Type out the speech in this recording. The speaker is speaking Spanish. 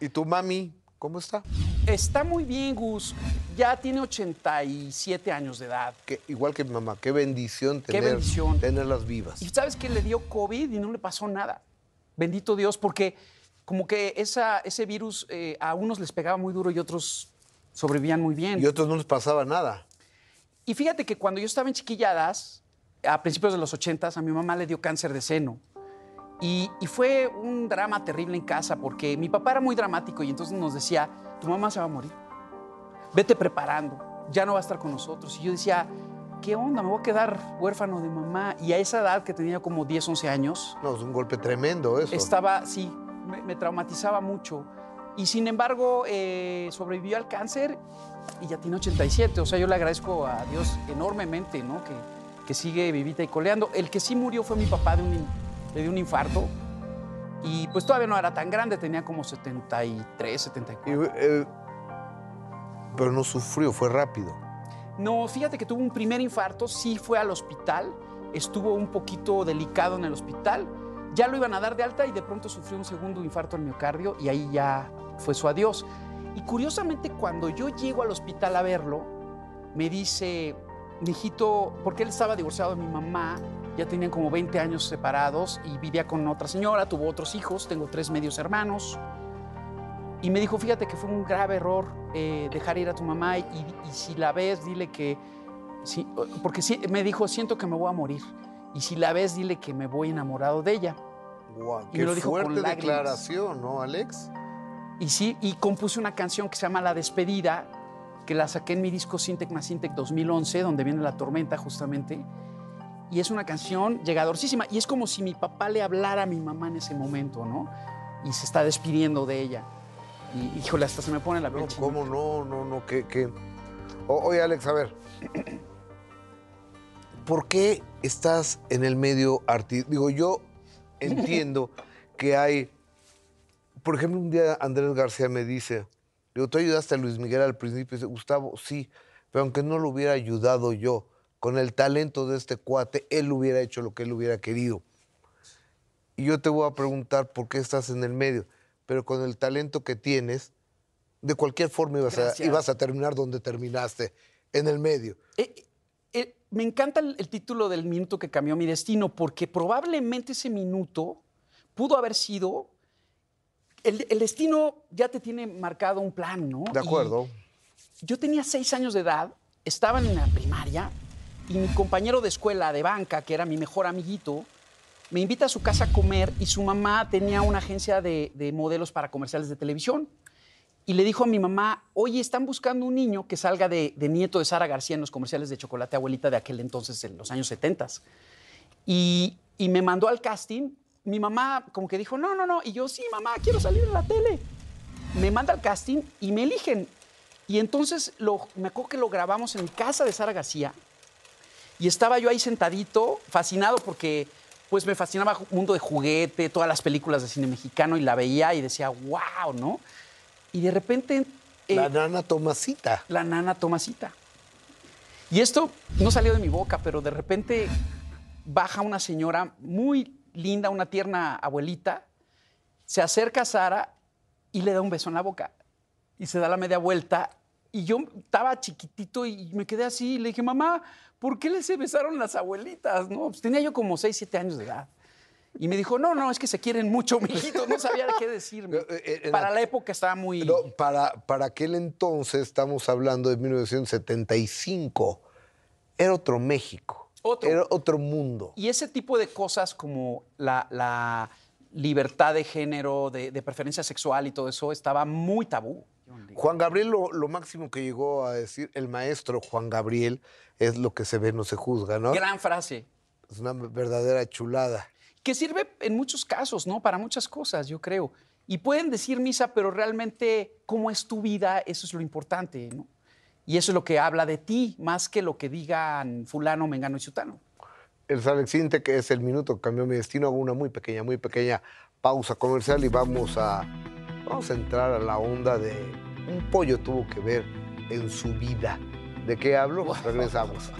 ¿Y tu mami cómo está? Está muy bien, Gus. Ya tiene 87 años de edad. Que, igual que mi mamá, qué bendición Qué tener, bendición. tenerlas vivas. Y sabes que le dio COVID y no le pasó nada. Bendito Dios, porque como que esa, ese virus eh, a unos les pegaba muy duro y otros sobrevivían muy bien. Y a otros no les pasaba nada. Y fíjate que cuando yo estaba en chiquilladas, a principios de los 80, a mi mamá le dio cáncer de seno. Y, y fue un drama terrible en casa porque mi papá era muy dramático y entonces nos decía, tu mamá se va a morir. Vete preparando, ya no va a estar con nosotros. Y yo decía, ¿qué onda? Me voy a quedar huérfano de mamá. Y a esa edad, que tenía como 10, 11 años, No, es un golpe tremendo eso. estaba, sí, me, me traumatizaba mucho. Y sin embargo, eh, sobrevivió al cáncer y ya tiene 87. O sea, yo le agradezco a Dios enormemente, ¿no? Que, que sigue vivita y coleando. El que sí murió fue mi papá, de un, le dio un infarto. Y pues todavía no era tan grande, tenía como 73, Y, 74. eh, pero no sufrió, fue rápido. No, fíjate que tuvo un primer infarto, sí fue al hospital, estuvo un poquito delicado en el hospital, ya lo iban a dar de alta y de pronto sufrió un segundo infarto al miocardio y ahí ya fue su adiós. Y curiosamente cuando yo llego al hospital a verlo, me dice, mijito, porque él estaba divorciado de mi mamá, ya tenían como 20 años separados y vivía con otra señora, tuvo otros hijos, tengo tres medios hermanos. Y me dijo, fíjate que fue un grave error eh, dejar ir a tu mamá y, y si la ves, dile que... sí, porque sí, me dijo, siento que me voy a morir. Y si la ves, dile que me voy enamorado de ella. Guau, Y qué me lo dijo con fuerte lágrimas. declaración, ¿no, Alex? Y sí, y compuse una canción que se llama La Despedida, que la saqué en mi disco Sintec más Sintec 2011, donde viene la tormenta justamente. Y es una canción llegadorcísima. Y es como si mi papá le hablara a mi mamá en ese momento, ¿no? Y se está despidiendo de ella. Y híjole, hasta se me pone la piel No. ¿Cómo no? No, no. O- oye, Alex, a ver. ¿Por qué estás en el medio artístico? Digo, yo entiendo que hay... Por ejemplo, un día Andrés García me dice, digo, tú ayudaste a Luis Miguel al principio. Y dice, Gustavo, sí, pero aunque no lo hubiera ayudado yo, con el talento de este cuate, él hubiera hecho lo que él hubiera querido. Y yo te voy a preguntar por qué estás en el medio, pero con el talento que tienes, de cualquier forma ibas a, ibas a terminar donde terminaste, en el medio. Eh, eh, me encanta el, el título del minuto que cambió mi destino, porque probablemente ese minuto pudo haber sido. El, el destino ya te tiene marcado un plan, ¿no? De Y acuerdo. yo tenía seis años de edad, estaba en la primaria y mi compañero de escuela de banca, que era mi mejor amiguito, me invita a su casa a comer y su mamá tenía una agencia de, de modelos para comerciales de televisión. Y le dijo a mi mamá, oye, están buscando un niño que salga de, de nieto de Sara García en los comerciales de chocolate abuelita de aquel entonces, en los años 70. Y, y me mandó al casting. Mi mamá como que dijo, no, no, no. Y yo, sí, mamá, quiero salir en la tele. Me manda al casting y me eligen. Y entonces lo, me acuerdo que lo grabamos en casa de Sara García. Y estaba yo ahí sentadito, fascinado porque pues me fascinaba el mundo de juguete, todas las películas de cine mexicano y la veía y decía, wow, ¿no? Y de repente eh, La nana Tomasita. la nana Tomasita. Y esto no salió de mi boca, pero de repente baja una señora muy linda, una tierna abuelita, se acerca a Sara y le da un beso en la boca. Y se da la media vuelta. Y yo estaba chiquitito y me quedé así y le dije, mamá, ¿por qué les se besaron las abuelitas? No, pues tenía yo como 6, 7 años de edad. Y me dijo, no, no, es que se quieren mucho, mijito. No sabía qué decirme. Eh, eh, Para la época estaba muy... No, para, para aquel entonces, estamos hablando de 1975, era otro México. Otro. Era otro mundo. Y ese tipo de cosas como la, la libertad de género, de, de preferencia sexual y todo eso estaba muy tabú. Juan Gabriel, lo, lo máximo que llegó a decir el maestro Juan Gabriel es lo que se ve no se juzga, ¿no? Gran frase. Es una verdadera chulada. Que sirve en muchos casos, ¿no? Para muchas cosas, yo creo. Y pueden decir misa, pero realmente cómo es tu vida, eso es lo importante, ¿no? Y eso es lo que habla de ti, más que lo que digan fulano, mengano y sutano. El Salexinte, que es el minuto que cambió mi destino, hago una muy pequeña, muy pequeña pausa comercial y vamos a, vamos a entrar a la onda de un pollo tuvo que ver en su vida. ¿De qué hablo? Regresamos.